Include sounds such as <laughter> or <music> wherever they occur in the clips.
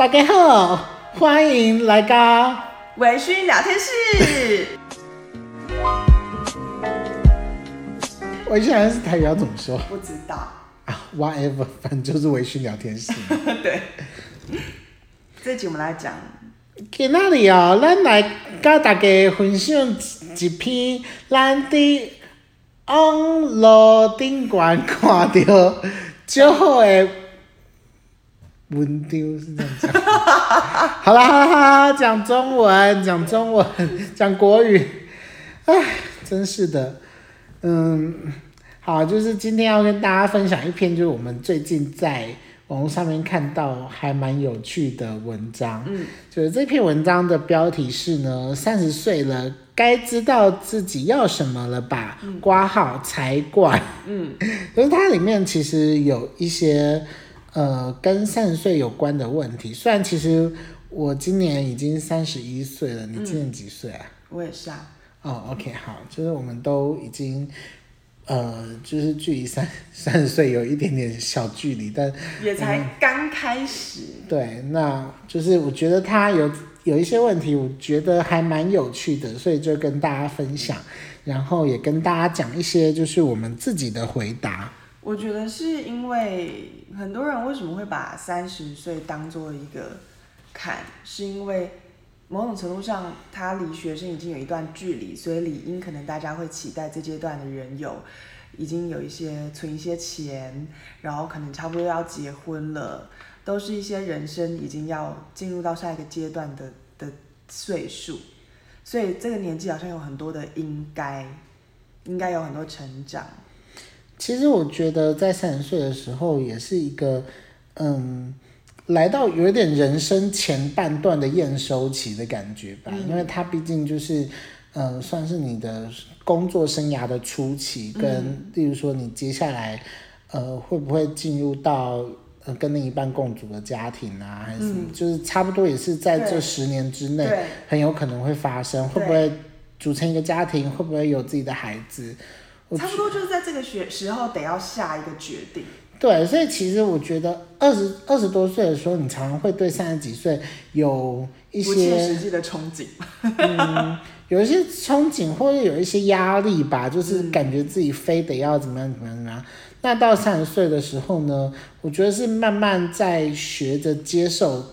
大家好，欢迎来到微醺聊天室。微醺聊天室台语要怎么说？不知道啊，whatever，反正就是微醺聊天室。<laughs> 对，这集我们来讲。今仔日哦，咱来跟大家分享一篇咱伫网络顶悬看到最好的文丢是这样讲。<laughs> 好啦讲中文，讲中文，讲国语。唉，真是的，嗯，好，就是今天要跟大家分享一篇，就是我们最近在。网络上面看到还蛮有趣的文章，嗯，就是这篇文章的标题是呢，三十岁了，该知道自己要什么了吧？括号才怪，嗯，<laughs> 就是它里面其实有一些呃跟三十岁有关的问题。虽然其实我今年已经三十一岁了，你今年几岁啊？我也是啊。哦，OK，好，就是我们都已经。呃，就是距离三三十岁有一点点小距离，但也才刚开始。对，那就是我觉得他有有一些问题，我觉得还蛮有趣的，所以就跟大家分享，然后也跟大家讲一些就是我们自己的回答。我觉得是因为很多人为什么会把三十岁当做一个坎，是因为某种程度上他离学生已经有一段距离，所以理应可能大家会期待这阶段的人有。已经有一些存一些钱，然后可能差不多要结婚了，都是一些人生已经要进入到下一个阶段的的岁数，所以这个年纪好像有很多的应该，应该有很多成长。其实我觉得在三十岁的时候也是一个，嗯，来到有一点人生前半段的验收期的感觉吧，嗯、因为它毕竟就是。嗯，算是你的工作生涯的初期，跟、嗯、例如说你接下来，呃，会不会进入到呃跟另一半共组的家庭啊，还是什么，嗯、就是差不多也是在这十年之内，很有可能会发生，会不会组成一个家庭，会不会有自己的孩子，差不多就是在这个学时候得要下一个决定。对，所以其实我觉得二十二十多岁的时候，你常常会对三十几岁有一些不切实际的憧憬。嗯有一些憧憬，或者有一些压力吧，就是感觉自己非得要怎么样怎么样怎么样。那到三十岁的时候呢，我觉得是慢慢在学着接受，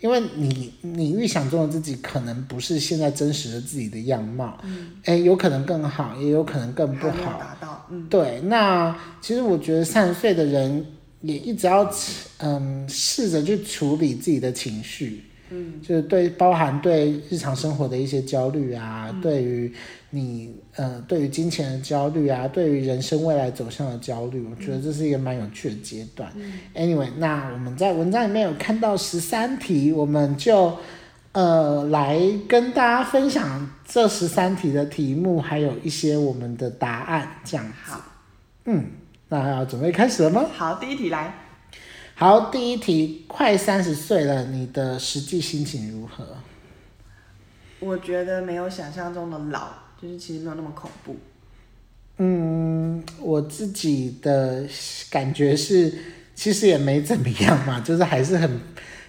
因为你你预想中的自己可能不是现在真实的自己的样貌，嗯，欸，有可能更好，也有可能更不好。达到，嗯，对。那其实我觉得三十岁的人也一直要嗯试着去处理自己的情绪。嗯，就是对，包含对日常生活的一些焦虑啊，嗯、对于你呃，对于金钱的焦虑啊，对于人生未来走向的焦虑，我觉得这是一个蛮有趣的阶段。嗯、Anyway，那我们在文章里面有看到十三题，我们就呃来跟大家分享这十三题的题目，还有一些我们的答案，这样子。好嗯，那要准备开始了吗？好，第一题来。好，第一题，快三十岁了，你的实际心情如何？我觉得没有想象中的老，就是其实没有那么恐怖。嗯，我自己的感觉是，其实也没怎么样嘛，<laughs> 就是还是很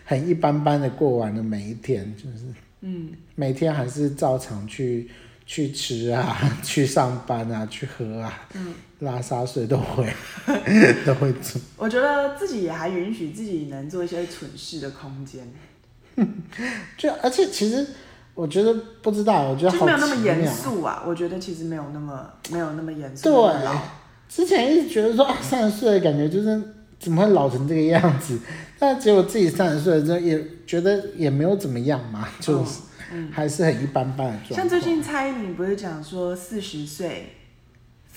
很一般般的过完了每一天，就是嗯，每天还是照常去。去吃啊，<laughs> 去上班啊，去喝啊，嗯，拉撒睡都会，<laughs> 都会做。我觉得自己也还允许自己能做一些蠢事的空间。<laughs> 就而且其实我觉得不知道，我觉得好奇妙。没有那么严肃啊，我觉得其实没有那么没有那么严肃。对，之前一直觉得说三十岁的感觉就是怎么会老成这个样子，但结果自己三十岁之后也觉得也没有怎么样嘛，就是。嗯，还是很一般般的状况。像最近蔡依林不是讲说四十岁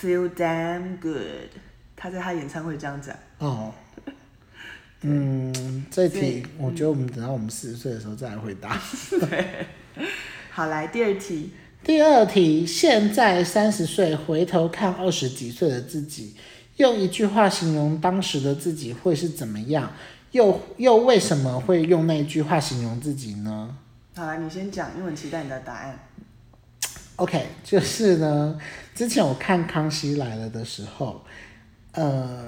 ，feel damn good，他在他演唱会这样讲。哦。<laughs> 嗯，这题我觉得我们等到我们四十岁的时候再来回答。对。<laughs> 好，来第二题。第二题，现在三十岁，回头看二十几岁的自己，用一句话形容当时的自己会是怎么样？又又为什么会用那一句话形容自己呢？好了，你先讲，因为我很期待你的答案。OK，就是呢，之前我看《康熙来了》的时候，呃，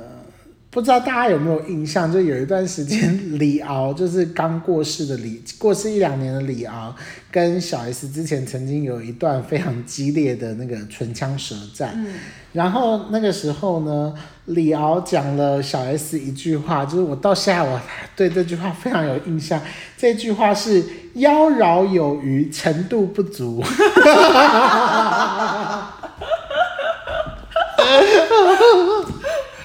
不知道大家有没有印象，就有一段时间李敖就是刚过世的李过世一两年的李敖，跟小 S 之前曾经有一段非常激烈的那个唇枪舌战。嗯。然后那个时候呢，李敖讲了小 S 一句话，就是我到现在我对这句话非常有印象。这句话是“妖娆有余，程度不足”。<laughs>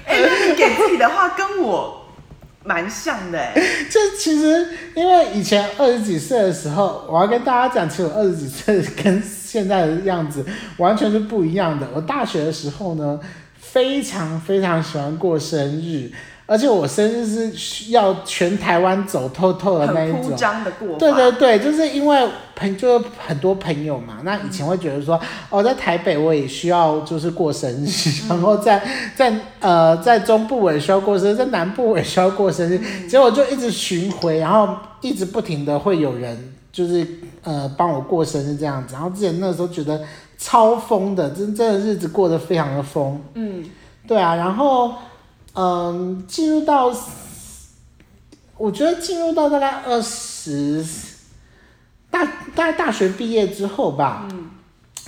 哎、欸，你的话跟我蛮像的。<laughs> 就其实因为以前二十几岁的时候，我要跟大家讲，其实我二十几岁跟现在的样子完全是不一样的。我大学的时候呢，非常非常喜欢过生日。而且我生日是需要全台湾走透透的那一种，很铺张的过法。对对对，就是因为朋就是很多朋友嘛，那以前会觉得说，哦，在台北我也需要就是过生日，嗯、然后在在呃在中部我也需要过生日，在南部我也需要过生日，嗯、结果就一直巡回，然后一直不停的会有人就是呃帮我过生日这样子，然后之前那时候觉得超疯的，真真的日子过得非常的疯。嗯，对啊，然后。嗯，进入到，我觉得进入到大概二十，大大概大学毕业之后吧，嗯，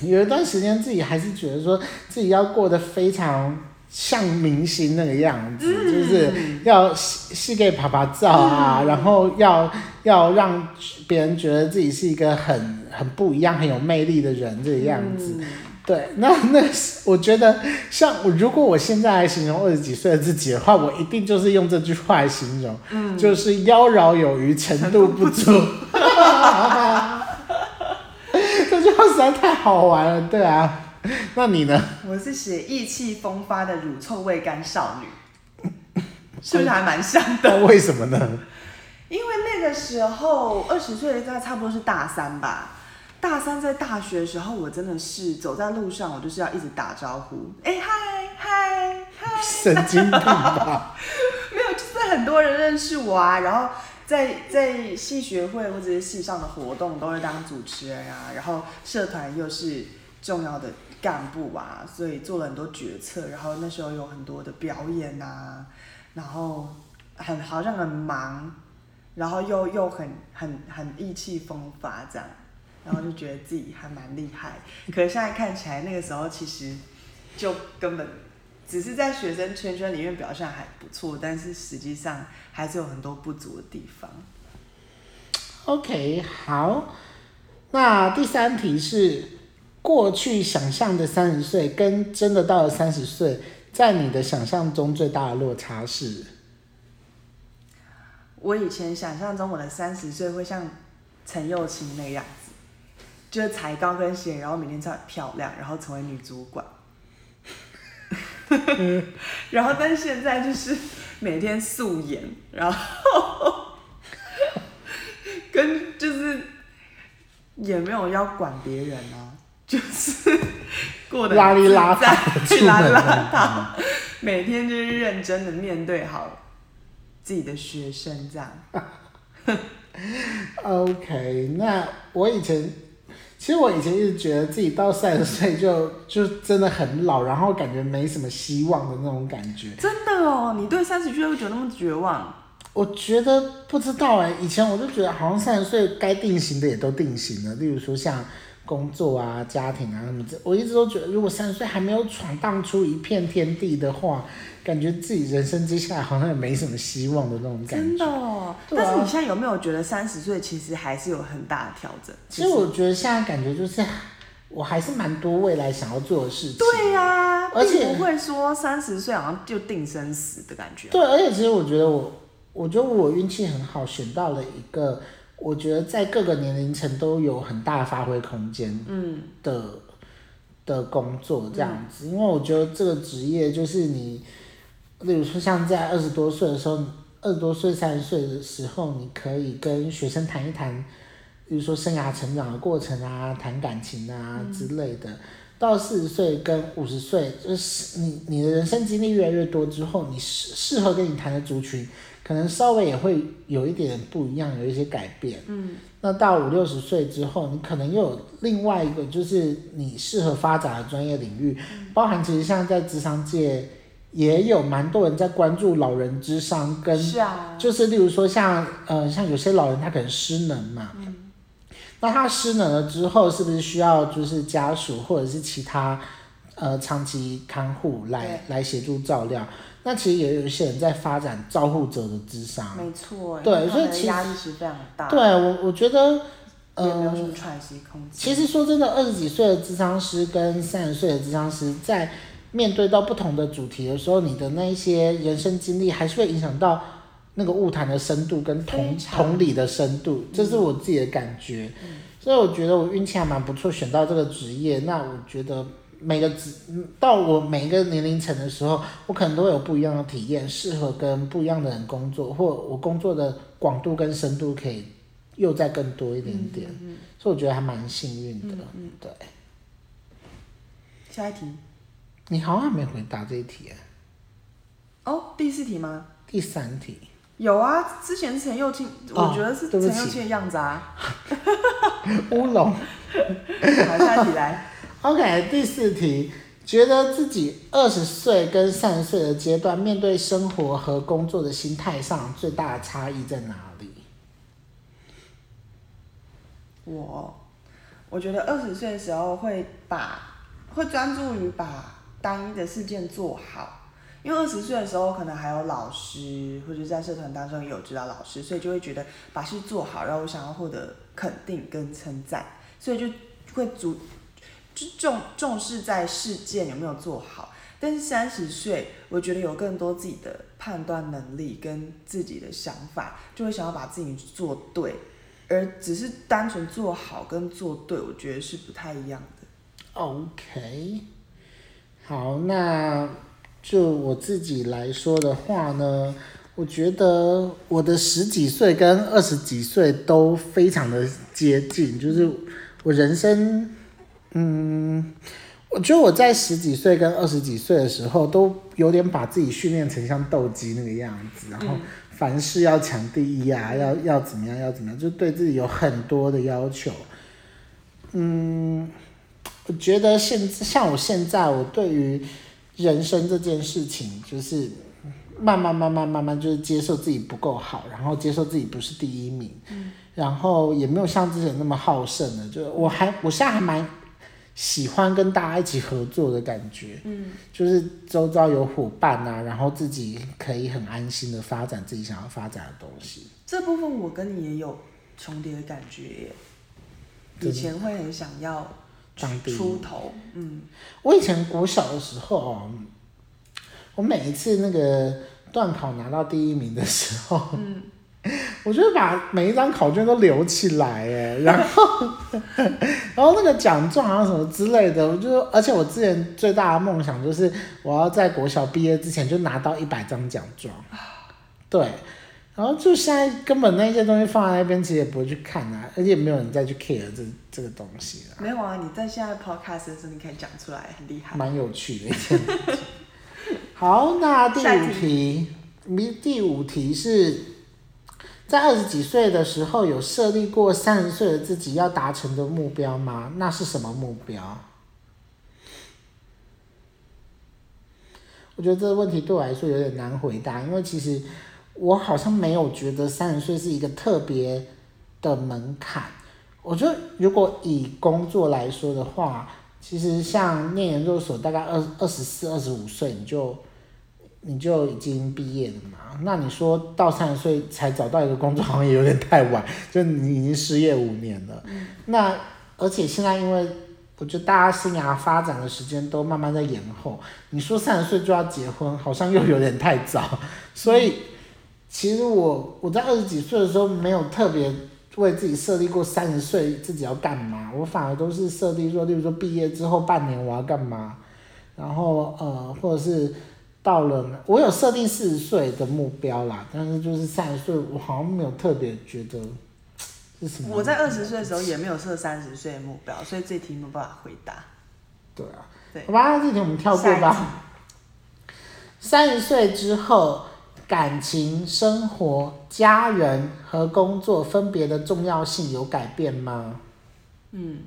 有一段时间自己还是觉得说自己要过得非常像明星那个样子，嗯、就是要细细给拍拍照啊，嗯、然后要要让别人觉得自己是一个很很不一样、很有魅力的人这个样子。嗯对，那那我觉得，像我如果我现在来形容二十几岁的自己的话，我一定就是用这句话来形容，嗯，就是妖娆有余，程度不足。<laughs> 这句话实在太好玩了，对啊。那你呢？我是写意气风发的乳臭未干少女，是不是还蛮像的？<laughs> 为什么呢？因为那个时候二十岁，大概差不多是大三吧。大三在大学的时候，我真的是走在路上，我就是要一直打招呼，哎嗨嗨嗨，神经病吧？<laughs> 没有，就是很多人认识我啊，然后在在系学会或者是系上的活动都会当主持人啊，然后社团又是重要的干部啊，所以做了很多决策，然后那时候有很多的表演啊，然后很好像很忙，然后又又很很很意气风发这样。然后就觉得自己还蛮厉害，可是现在看起来那个时候其实就根本只是在学生圈圈里面表现还不错，但是实际上还是有很多不足的地方。OK，好，那第三题是过去想象的三十岁跟真的到了三十岁，在你的想象中最大的落差是？我以前想象中我的三十岁会像陈又青那样。就是踩高跟鞋，然后每天穿很漂亮，然后成为女主管。<laughs> 然后，但是现在就是每天素颜，然后跟就是也没有要管别人啊，就是过得邋里邋遢，去邋里邋遢，每天就是认真的面对好自己的学生这样。<laughs> OK，那我以前。其实我以前一直觉得自己到三十岁就 <laughs> 就真的很老，然后感觉没什么希望的那种感觉。真的哦，你对三十岁会觉得那么绝望？我觉得不知道哎，以前我就觉得好像三十岁该定型的也都定型了，例如说像工作啊、家庭啊什么这。我一直都觉得，如果三十岁还没有闯荡出一片天地的话。感觉自己人生接下来好像也没什么希望的那种感觉。真的哦，但是你现在有没有觉得三十岁其实还是有很大的调整？其实我觉得现在感觉就是，我还是蛮多未来想要做的事情。对呀、啊，而且不会说三十岁好像就定生死的感觉。对，而且其实我觉得我，我觉得我运气很好，选到了一个我觉得在各个年龄层都有很大发挥空间，嗯的的工作这样子，嗯、因为我觉得这个职业就是你。例如说，像在二十多岁的时候，二十多岁、三十岁的时候，你可以跟学生谈一谈，比如说生涯成长的过程啊，谈感情啊之类的。到四十岁跟五十岁，就是你你的人生经历越来越多之后，你适适合跟你谈的族群，可能稍微也会有一点不一样，有一些改变。嗯。那到五六十岁之后，你可能又有另外一个，就是你适合发展的专业领域，包含其实像在职场界。也有蛮多人在关注老人智商跟，是啊，就是例如说像呃像有些老人他可能失能嘛，嗯，那他失能了之后，是不是需要就是家属或者是其他呃长期看护来来协助照料？那其实也有一些人在发展照护者的智商，没错，对，所以其实压力是非常大。对我我觉得。也没有什么喘息空间。其实说真的，二十几岁的智商师跟三十岁的智商师，在面对到不同的主题的时候，你的那一些人生经历，还是会影响到那个物谈的深度跟同同理的深度，这是我自己的感觉。嗯、所以我觉得我运气还蛮不错，选到这个职业。那我觉得每个职到我每一个年龄层的时候，我可能都会有不一样的体验，适合跟不一样的人工作，或我工作的广度跟深度可以。又再更多一点点，嗯嗯嗯、所以我觉得还蛮幸运的。对。下一题。你好像没回答这一题。哦，第四题吗？第三题。有啊，之前陈又青，哦、我觉得是陈又青的样子啊。<laughs> 乌龙。好，下一题来。<laughs> OK，第四题，觉得自己二十岁跟三十岁的阶段，面对生活和工作的心态上最大的差异在哪里？我，我觉得二十岁的时候会把，会专注于把单一的事件做好，因为二十岁的时候可能还有老师，或者在社团当中有指导老师，所以就会觉得把事做好，然后我想要获得肯定跟称赞，所以就会主就重重视在事件有没有做好。但是三十岁，我觉得有更多自己的判断能力跟自己的想法，就会想要把自己做对。而只是单纯做好跟做对，我觉得是不太一样的。OK，好，那就我自己来说的话呢，我觉得我的十几岁跟二十几岁都非常的接近，就是我人生，嗯，我觉得我在十几岁跟二十几岁的时候，都有点把自己训练成像斗鸡那个样子，然后。凡事要抢第一啊，要要怎么样，要怎么样，就对自己有很多的要求。嗯，我觉得现像我现在，我对于人生这件事情，就是慢慢慢慢慢慢，就是接受自己不够好，然后接受自己不是第一名，然后也没有像之前那么好胜了。就我还，我现在还蛮。喜欢跟大家一起合作的感觉，嗯，就是周遭有伙伴啊，然后自己可以很安心的发展自己想要发展的东西。这部分我跟你也有重叠的感觉耶。以前会很想要当出头，嗯，我以前国小的时候哦，我每一次那个段考拿到第一名的时候，嗯。我就把每一张考卷都留起来，哎，<laughs> 然后，然后那个奖状啊什么之类的，我就，而且我之前最大的梦想就是我要在国小毕业之前就拿到一百张奖状，对，然后就现在根本那些东西放在那边，其实也不会去看啊，而且也没有人再去 care 这这个东西了。没有啊，你在现在 podcast 的时候你可以讲出来，很厉害，蛮有趣的一件。好，那第五题，你第五题是。在二十几岁的时候，有设立过三十岁的自己要达成的目标吗？那是什么目标？我觉得这个问题对我来说有点难回答，因为其实我好像没有觉得三十岁是一个特别的门槛。我觉得如果以工作来说的话，其实像念研究所，大概二二十四、二十五岁你就。你就已经毕业了嘛？那你说到三十岁才找到一个工作，好像也有点太晚。<laughs> 就你已经失业五年了。嗯、那而且现在，因为我觉得大家生涯发展的时间都慢慢在延后。你说三十岁就要结婚，好像又有点太早。所以，其实我我在二十几岁的时候没有特别为自己设立过三十岁自己要干嘛。我反而都是设定说，例如说毕业之后半年我要干嘛，然后呃，或者是。到了，我有设定四十岁的目标啦，但是就是三十岁，我好像没有特别觉得是什么。我在二十岁的时候也没有设三十岁的目标，所以这题没有办法回答。对啊，对，好吧，这题我们跳过吧。三十岁之后，感情、生活、家人和工作分别的重要性有改变吗？嗯，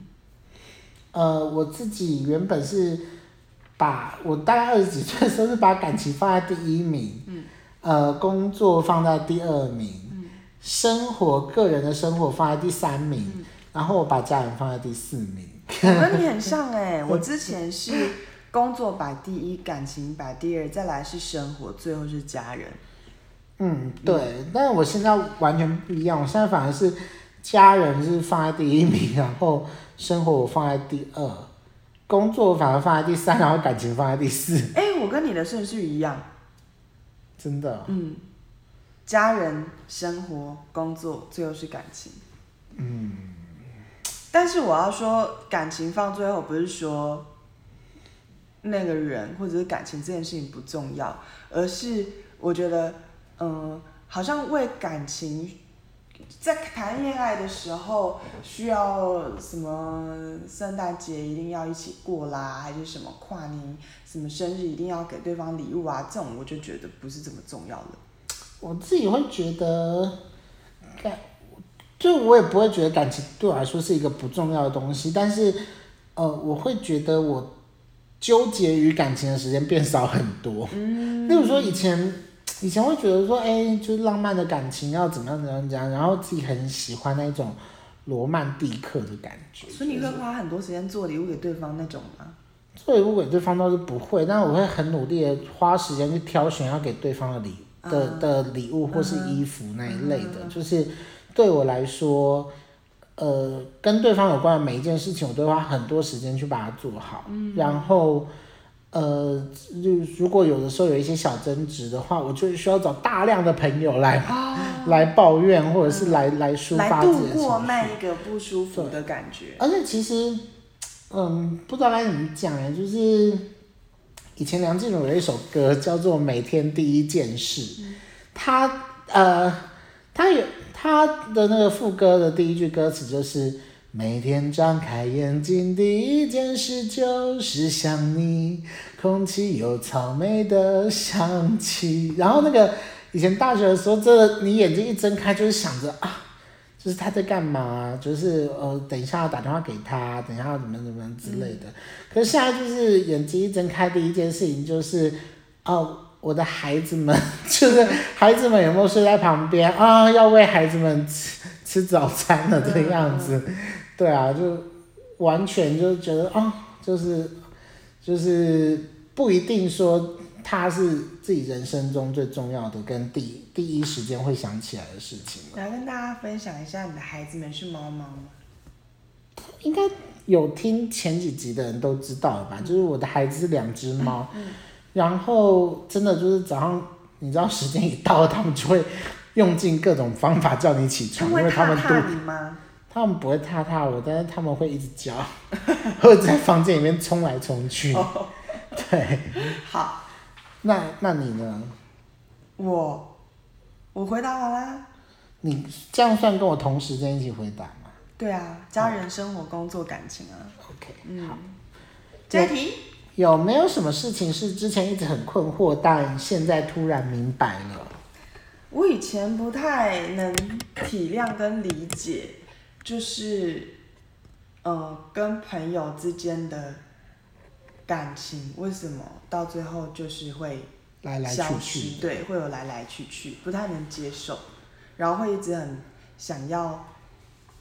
呃，我自己原本是。把我大概二十几岁的时候是把感情放在第一名，嗯，呃，工作放在第二名，嗯，生活个人的生活放在第三名，嗯，然后我把家人放在第四名。我跟你很像哎、欸，<laughs> 我之前是工作摆第一，感情摆第二，再来是生活，最后是家人。嗯，对，嗯、但是我现在完全不一样，我现在反而是家人是放在第一名，然后生活我放在第二，工作反而放在第三，然后感情放在第四。哎、欸，我跟你的顺序一样，真的。嗯，家人、生活、工作，最后是感情。嗯，但是我要说，感情放最后，不是说那个人或者是感情这件事情不重要，而是我觉得。嗯，好像为感情，在谈恋爱的时候需要什么圣诞节一定要一起过啦，还是什么跨年什么生日一定要给对方礼物啊？这种我就觉得不是这么重要的。我自己会觉得，感，就我也不会觉得感情对我来说是一个不重要的东西，但是呃，我会觉得我纠结于感情的时间变少很多。嗯，例如说以前。以前会觉得说，哎、欸，就是浪漫的感情要怎么样怎么样怎样，然后自己很喜欢那种罗曼蒂克的感觉。所以你会花很多时间做礼物给对方那种吗？做礼物给对方倒是不会，但是我会很努力的花时间去挑选要给对方的礼、uh, 的的礼物或是衣服那一类的，uh. 就是对我来说，呃，跟对方有关的每一件事情，我都花很多时间去把它做好，uh. 然后。呃，就如果有的时候有一些小争执的话，我就需要找大量的朋友来、哦、<laughs> 来抱怨，或者是来、嗯、来抒发自己的情绪，来度过那一个不舒服的感觉。而且其实，嗯，不知道该怎么讲哎，就是以前梁静茹有一首歌叫做《每天第一件事》，嗯、他呃，他有他的那个副歌的第一句歌词就是。每天张开眼睛，第一件事就是想你，空气有草莓的香气。然后那个以前大学的时候，这你眼睛一睁开就是想着啊，就是他在干嘛，就是呃等一下要打电话给他，等一下要怎么怎么之类的。可是现在就是眼睛一睁开，第一件事情就是哦，我的孩子们，<laughs> 就是孩子们有没有睡在旁边啊？要喂孩子们吃吃早餐了这个样子。对啊，就完全就觉得啊、哦，就是就是不一定说他是自己人生中最重要的，跟第第一时间会想起来的事情。来跟大家分享一下，你的孩子们是猫猫吗？应该有听前几集的人都知道了吧？嗯、就是我的孩子是两只猫、嗯，然后真的就是早上，你知道时间一到，他们就会用尽各种方法叫你起床，因为他们都。他们不会踏踏我，但是他们会一直叫，<laughs> 或者在房间里面冲来冲去。对，好，那那你呢？我我回答完啦。你这样算跟我同时间一起回答吗？对啊，家人、生活、工作、感情啊。OK，嗯，好。这题有，有没有什么事情是之前一直很困惑，但现在突然明白了？我以前不太能体谅跟理解。就是，呃，跟朋友之间的感情为什么到最后就是会来来去去？对，会有来来去去，不太能接受，然后会一直很想要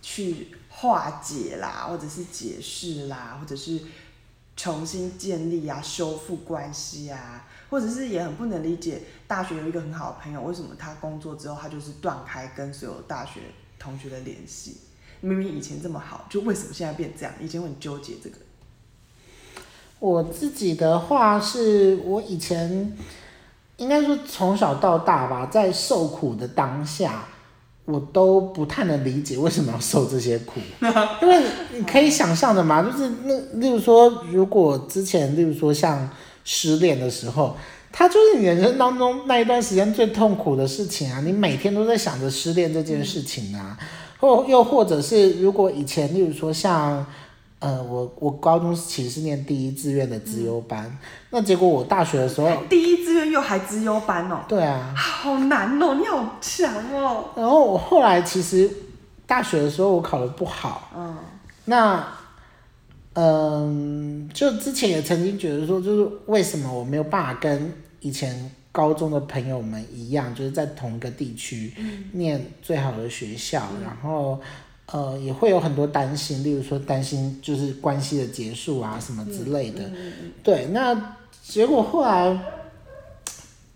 去化解啦，或者是解释啦，或者是重新建立啊，修复关系啊，或者是也很不能理解，大学有一个很好的朋友，为什么他工作之后他就是断开跟所有大学同学的联系？明明以前这么好，就为什么现在变这样？以前我很纠结这个。我自己的话是，我以前应该说从小到大吧，在受苦的当下，我都不太能理解为什么要受这些苦。<laughs> 因为你可以想象的嘛，就是那例如说，如果之前例如说像失恋的时候，它就是你人生当中那一段时间最痛苦的事情啊，你每天都在想着失恋这件事情啊。嗯或又或者是，如果以前，例如说像，呃，我我高中其实是念第一志愿的资优班，嗯，那结果我大学的时候，第一志愿又还资优班哦。对啊。好难哦，你好强哦。然后我后来其实大学的时候我考的不好，嗯，那嗯，就之前也曾经觉得说，就是为什么我没有办法跟以前高中的朋友们一样，就是在同一个地区念最好的学校，嗯、然后呃也会有很多担心，例如说担心就是关系的结束啊什么之类的。对，那结果后来，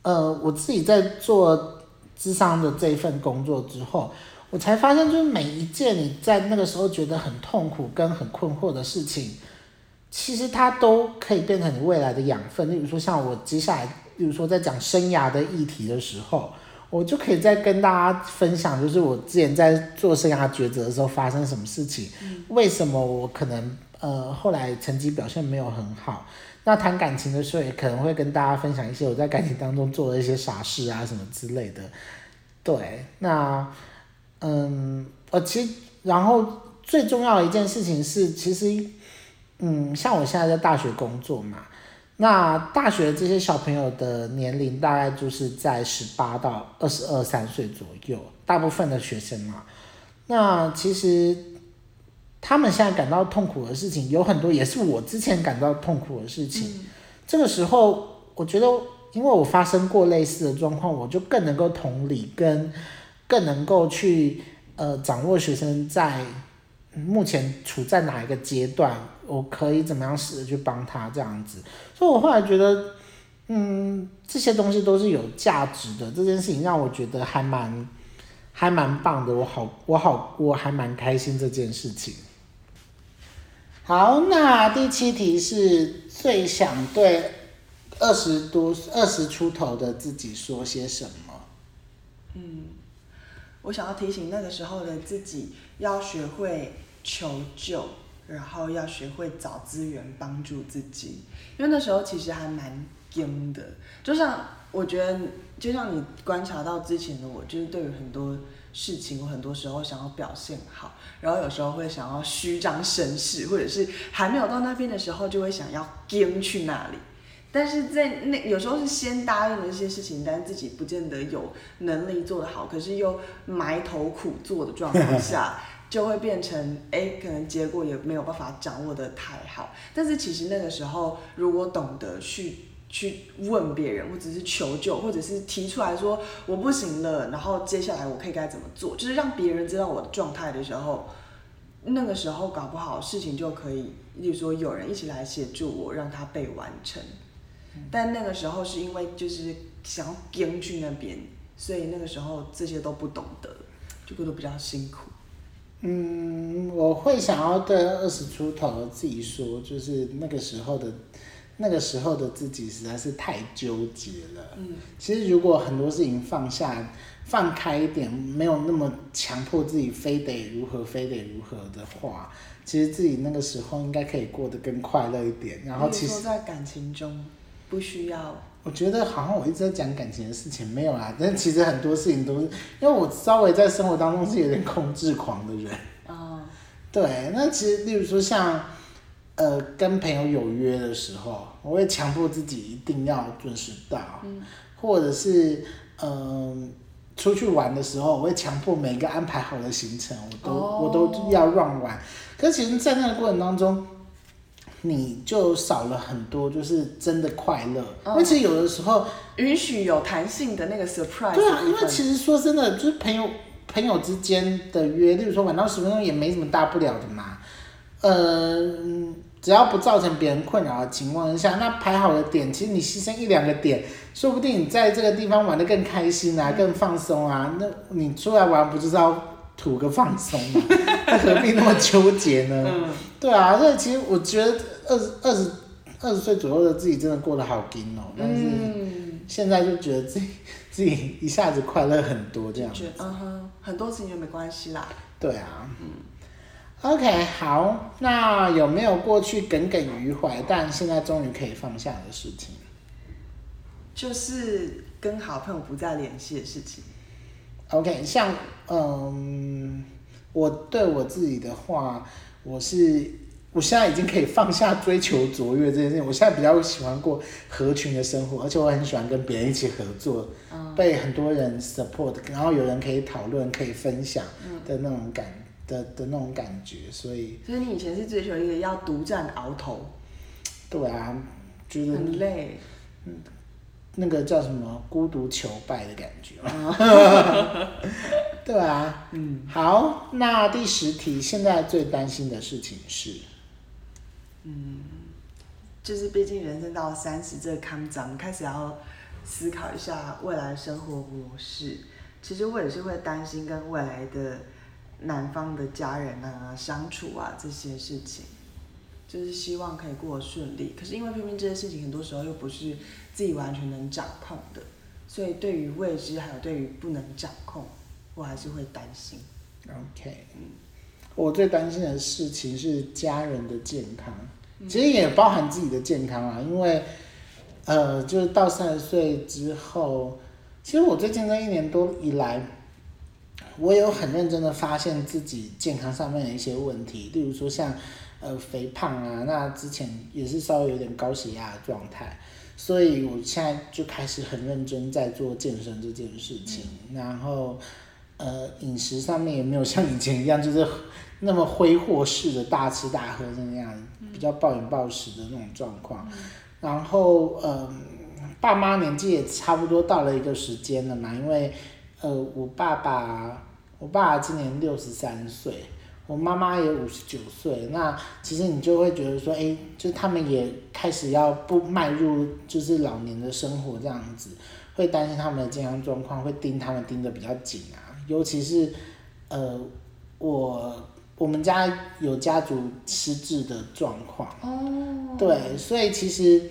呃，我自己在做智商的这一份工作之后，我才发现，就是每一件你在那个时候觉得很痛苦跟很困惑的事情，其实它都可以变成你未来的养分。例如说，像我接下来，比如说在讲生涯的议题的时候，我就可以再跟大家分享，就是我之前在做生涯抉择的时候发生什么事情，为什么我可能呃后来成绩表现没有很好。那谈感情的时候，也可能会跟大家分享一些我在感情当中做的一些傻事啊什么之类的。对，那。嗯，我其实，然后最重要的一件事情是，其实，嗯，像我现在在大学工作嘛，那大学这些小朋友的年龄大概就是在十八到二十二三岁左右，大部分的学生嘛。那其实他们现在感到痛苦的事情有很多，也是我之前感到痛苦的事情。嗯、这个时候，我觉得，因为我发生过类似的状况，我就更能够同理跟。更能够去呃掌握学生在目前处在哪一个阶段，我可以怎么样试着去帮他这样子，所以我后来觉得，嗯，这些东西都是有价值的。这件事情让我觉得还蛮还蛮棒的，我好我好我还蛮开心这件事情。好，那第七题是最想对二十多二十出头的自己说些什么？嗯。我想要提醒那个时候的自己，要学会求救，然后要学会找资源帮助自己。因为那时候其实还蛮惊的，就像我觉得，就像你观察到之前的我，就是对于很多事情，我很多时候想要表现好，然后有时候会想要虚张声势，或者是还没有到那边的时候，就会想要惊去那里。但是在那有时候是先答应了一些事情，但自己不见得有能力做得好，可是又埋头苦做的状况下，就会变成哎，可能结果也没有办法掌握的太好。但是其实那个时候，如果懂得去去问别人，或者是求救，或者是提出来说我不行了，然后接下来我可以该怎么做，就是让别人知道我的状态的时候，那个时候搞不好事情就可以，例如说有人一起来协助我，让它被完成。但那个时候是因为就是想要跟去那边，所以那个时候这些都不懂得，就过得比较辛苦。嗯，我会想要对二十出头的自己说，就是那个时候的，那个时候的自己实在是太纠结了。嗯，其实如果很多事情放下、放开一点，没有那么强迫自己非得如何、非得如何的话，其实自己那个时候应该可以过得更快乐一点。然后其实在感情中。不需要。我觉得好像我一直在讲感情的事情，没有啊。<laughs> 但其实很多事情都是，因为我稍微在生活当中是有点控制狂的人。哦。对，那其实例如说像，呃，跟朋友有约的时候，我会强迫自己一定要准时到。嗯。或者是，嗯、呃，出去玩的时候，我会强迫每一个安排好的行程，我都、哦、我都要 run 完。可是其实，在那个过程当中。你就少了很多，就是真的快乐。嗯、因为其实有的时候允许有弹性的那个 surprise。对啊，因为其实说真的，就是朋友朋友之间的约，例如说晚到十分钟也没什么大不了的嘛。呃，只要不造成别人困扰的情况下，那排好的点，其实你牺牲一两个点，说不定你在这个地方玩得更开心啊，更放松啊。那你出来玩不就是要图个放松嘛？何必那么纠结呢？嗯、对啊，所以其实我觉得。二十二十二十岁左右的自己真的过得好紧哦，但是现在就觉得自己 <laughs> 自己一下子快乐很多这样子。嗯哼，很多事情就没关系啦。对啊。嗯。OK，好，那有没有过去耿耿于怀，但现在终于可以放下的事情？就是跟好朋友不再联系的事情。OK，像嗯，我对我自己的话，我是。我现在已经可以放下追求卓越这件事情，我现在比较喜欢过合群的生活，而且我很喜欢跟别人一起合作，被很多人 support，然后有人可以讨论、可以分享的那种感的的那种感觉，所以。所以你以前是追求一个要独占鳌头。对啊，觉得很累。嗯，那个叫什么孤独求败的感觉。<laughs> 对啊。嗯。好，那第十题，现在最担心的事情是。嗯。就是毕竟人生到三十这个坎站，开始要思考一下未来生活模式。其实我也是会担心跟未来的男方的家人啊相处啊这些事情，就是希望可以过得顺利。可是因为偏偏这些事情很多时候又不是自己完全能掌控的，所以对于未知还有对于不能掌控，我还是会担心。OK，嗯，我最担心的事情是家人的健康。其实也包含自己的健康啊，因为，呃，就是到三十岁之后，其实我最近这一年多以来，我有很认真的发现自己健康上面的一些问题，例如说像，呃，肥胖啊，那之前也是稍微有点高血压的状态，所以我现在就开始很认真在做健身这件事情，然后，呃，饮食上面也没有像以前一样，就是。那么挥霍式的大吃大喝那样，比较暴饮暴食的那种状况，然后嗯，爸妈年纪也差不多到了一个时间了嘛，因为呃，我爸爸，我爸爸今年六十三岁，我妈妈也五十九岁，那其实你就会觉得说，哎，就他们也开始要不迈入就是老年的生活这样子，会担心他们的健康状况，会盯他们盯得比较紧啊，尤其是呃，我。我们家有家族失智的状况，哦，对，所以其实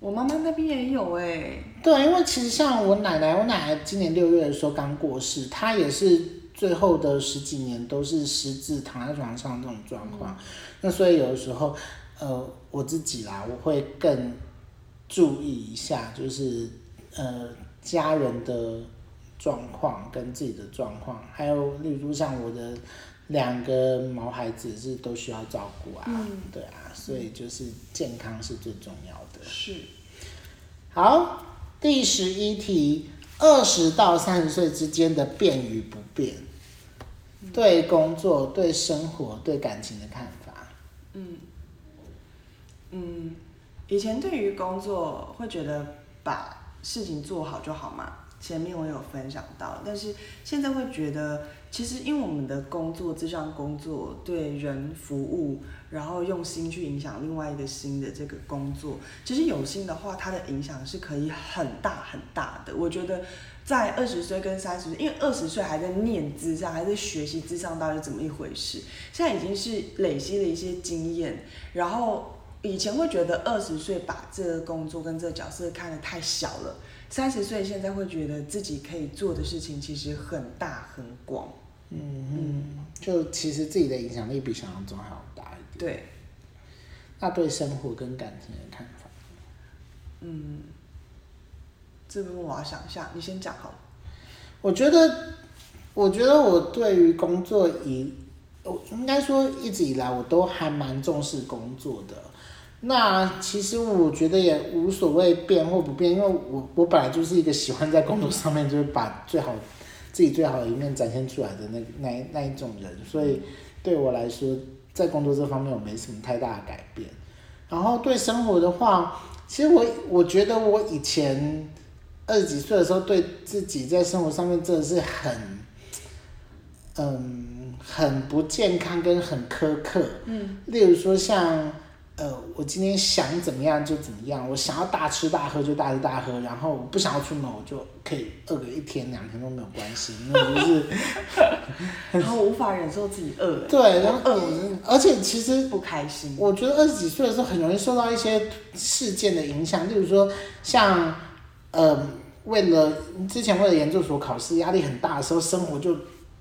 我妈妈那边也有哎，对，因为其实像我奶奶，我奶奶今年六月的时候刚过世，她也是最后的十几年都是失智，躺在床上这种状况，嗯、那所以有的时候，呃，我自己啦，我会更注意一下，就是呃家人的状况跟自己的状况，还有例如像我的。两个毛孩子是都需要照顾啊，嗯、对啊，所以就是健康是最重要的。是。好，第十一题，二十到三十岁之间的变与不变，嗯、对工作、对生活、对感情的看法。嗯。嗯，以前对于工作会觉得把事情做好就好嘛，前面我有分享到，但是现在会觉得。其实，因为我们的工作，这项工作对人服务，然后用心去影响另外一个新的这个工作，其实有心的话，它的影响是可以很大很大的。我觉得，在二十岁跟三十岁，因为二十岁还在念资上，还在学习咨商到底怎么一回事，现在已经是累积了一些经验。然后以前会觉得二十岁把这个工作跟这个角色看得太小了，三十岁现在会觉得自己可以做的事情其实很大很广。嗯嗯，就其实自己的影响力比想象中还要大一点。对。那对生活跟感情的看法？嗯，这个我要想一下，你先讲好了。我觉得，我觉得我对于工作以，我应该说一直以来我都还蛮重视工作的。那其实我觉得也无所谓变或不变，因为我我本来就是一个喜欢在工作上面就是把最好。自己最好的一面展现出来的那那那一种人，所以对我来说，在工作这方面我没什么太大的改变。然后对生活的话，其实我我觉得我以前二十几岁的时候，对自己在生活上面真的是很，嗯，很不健康跟很苛刻。嗯，例如说像。呃，我今天想怎么样就怎么样，我想要大吃大喝就大吃大喝，然后我不想要出门，我就可以饿个一天两天都没有关系，那就是，<laughs> 然后无法忍受自己饿。对，然后饿，而且其实不开心。我觉得二十几岁的时候很容易受到一些事件的影响，例如说像，呃，为了之前为了研究所考试压力很大的时候，生活就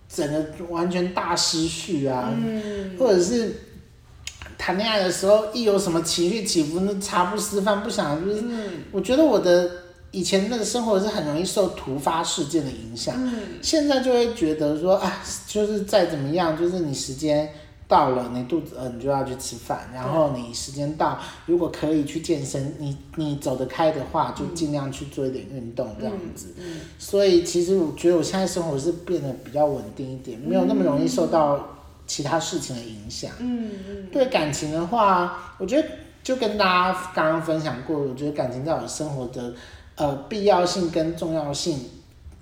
整个完全大失序啊，嗯、或者是。谈恋爱的时候，一有什么情绪起伏，那茶不思饭不想，就是。我觉得我的以前那个生活是很容易受突发事件的影响。嗯。现在就会觉得说，啊，就是再怎么样，就是你时间到了，你肚子饿，你就要去吃饭。然后你时间到，如果可以去健身，你你走得开的话，就尽量去做一点运动这样子。嗯。所以其实我觉得我现在生活是变得比较稳定一点，没有那么容易受到。其他事情的影响。嗯嗯。对感情的话，我觉得就跟大家刚刚分享过，我觉得感情在我生活的呃必要性跟重要性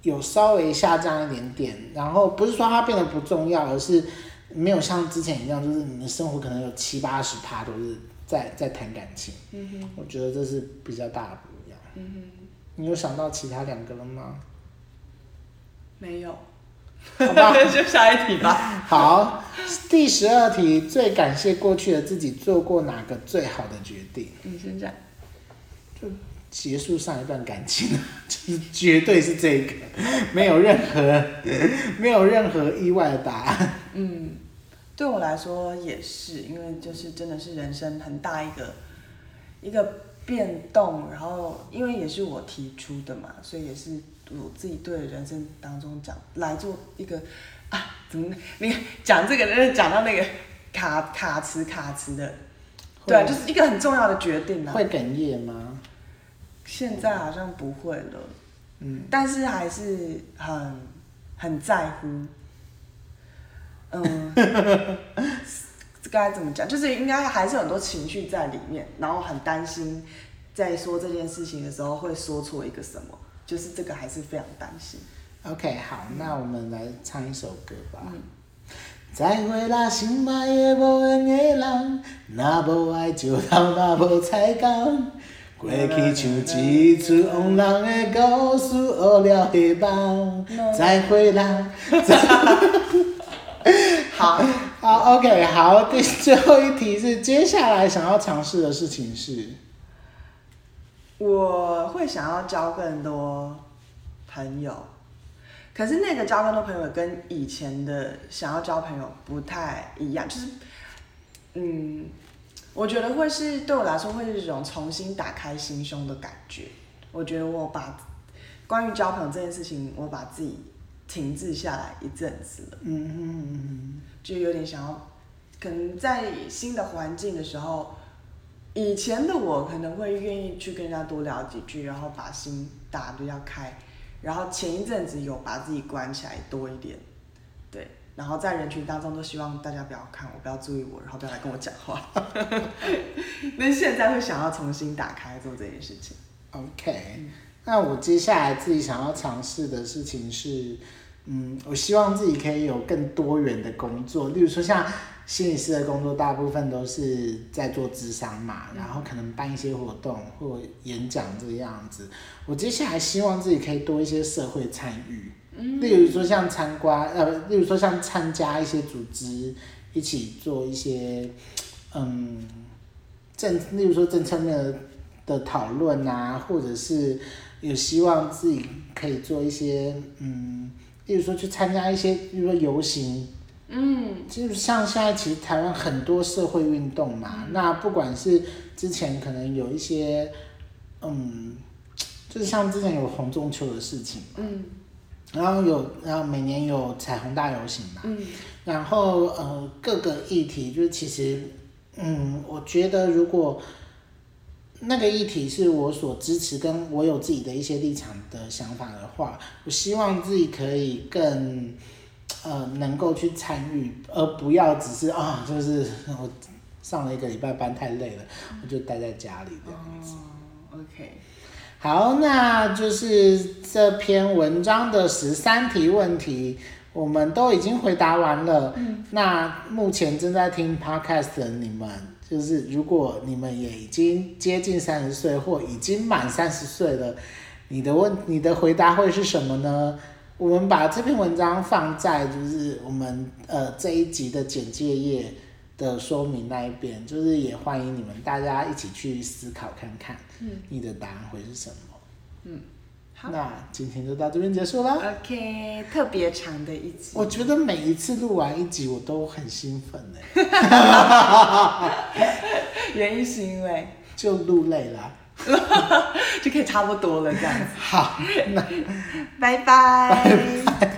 有稍微下降一点点。然后不是说它变得不重要，而是没有像之前一样，就是你的生活可能有七八十趴都是在在谈感情。嗯哼。我觉得这是比较大的不一样。嗯哼。你有想到其他两个了吗？没有，好吧，<laughs> 就下一题吧。好，第十二题，最感谢过去的自己做过哪个最好的决定？你先讲。就结束上一段感情，就是绝对是这个，没有任何没有任何意外的答案。嗯，对我来说也是，因为就是真的是人生很大一个一个变动，然后因为也是我提出的嘛，所以也是。我自己对人生当中讲来做一个啊，怎么你讲这个，讲到那个卡卡词卡词的，对啊，就是一个很重要的决定啊。会哽咽吗？现在好像不会了，嗯，但是还是很很在乎，嗯，<laughs> 该怎么讲？就是应该还是很多情绪在里面，然后很担心在说这件事情的时候会说错一个什么。就是这个还是非常担心。OK，好，那我们来唱一首歌吧。嗯、再会啦，心爱的无缘的人，若无爱就头若无彩工。过去像一出往人的故事，乌了黑帮。再会啦。<laughs> 好，<laughs> 好，OK，好，第最后一题是，接下来想要尝试的事情是。我会想要交更多朋友，可是那个交更多朋友跟以前的想要交朋友不太一样，就是，嗯，我觉得会是对我来说会是一种重新打开心胸的感觉。我觉得我把关于交朋友这件事情，我把自己停滞下来一阵子了，嗯嗯，就有点想要，可能在新的环境的时候。以前的我可能会愿意去跟人家多聊几句，然后把心打得比较开，然后前一阵子有把自己关起来多一点，对，然后在人群当中都希望大家不要看我，不要注意我，然后不要来跟我讲话。<laughs> 那现在会想要重新打开做这件事情。OK，那我接下来自己想要尝试的事情是，嗯，我希望自己可以有更多元的工作，例如说像。心理师的工作大部分都是在做咨商嘛，然后可能办一些活动或演讲这个样子。我接下来希望自己可以多一些社会参与，例如说像参观，呃，例如说像参加一些组织，一起做一些，嗯，政，例如说政策面的的讨论啊，或者是有希望自己可以做一些，嗯，例如说去参加一些，比如说游行。嗯，就是像现在，其实台湾很多社会运动嘛，嗯、那不管是之前可能有一些，嗯，就是像之前有红中秋的事情嘛，嗯，然后有，然后每年有彩虹大游行嘛，嗯，然后呃各个议题，就是其实，嗯，我觉得如果那个议题是我所支持，跟我有自己的一些立场的想法的话，我希望自己可以更。呃，能够去参与，而不要只是啊，就是我上了一个礼拜班太累了，我就待在家里这样子。Oh, OK，好，那就是这篇文章的十三题问题，我们都已经回答完了。嗯，那目前正在听 Podcast 的你们，就是如果你们也已经接近三十岁或已经满三十岁了，你的问，你的回答会是什么呢？我们把这篇文章放在就是我们呃这一集的简介页的说明那一边，就是也欢迎你们大家一起去思考看看，嗯，你的答案会是什么？嗯，好，那今天就到这边结束了。OK，特别长的一集。我觉得每一次录完一集，我都很兴奋呢 <laughs> 原因是因为就录累了。<laughs> 就可以差不多了，这样子。好，那 <laughs> 拜拜。拜拜。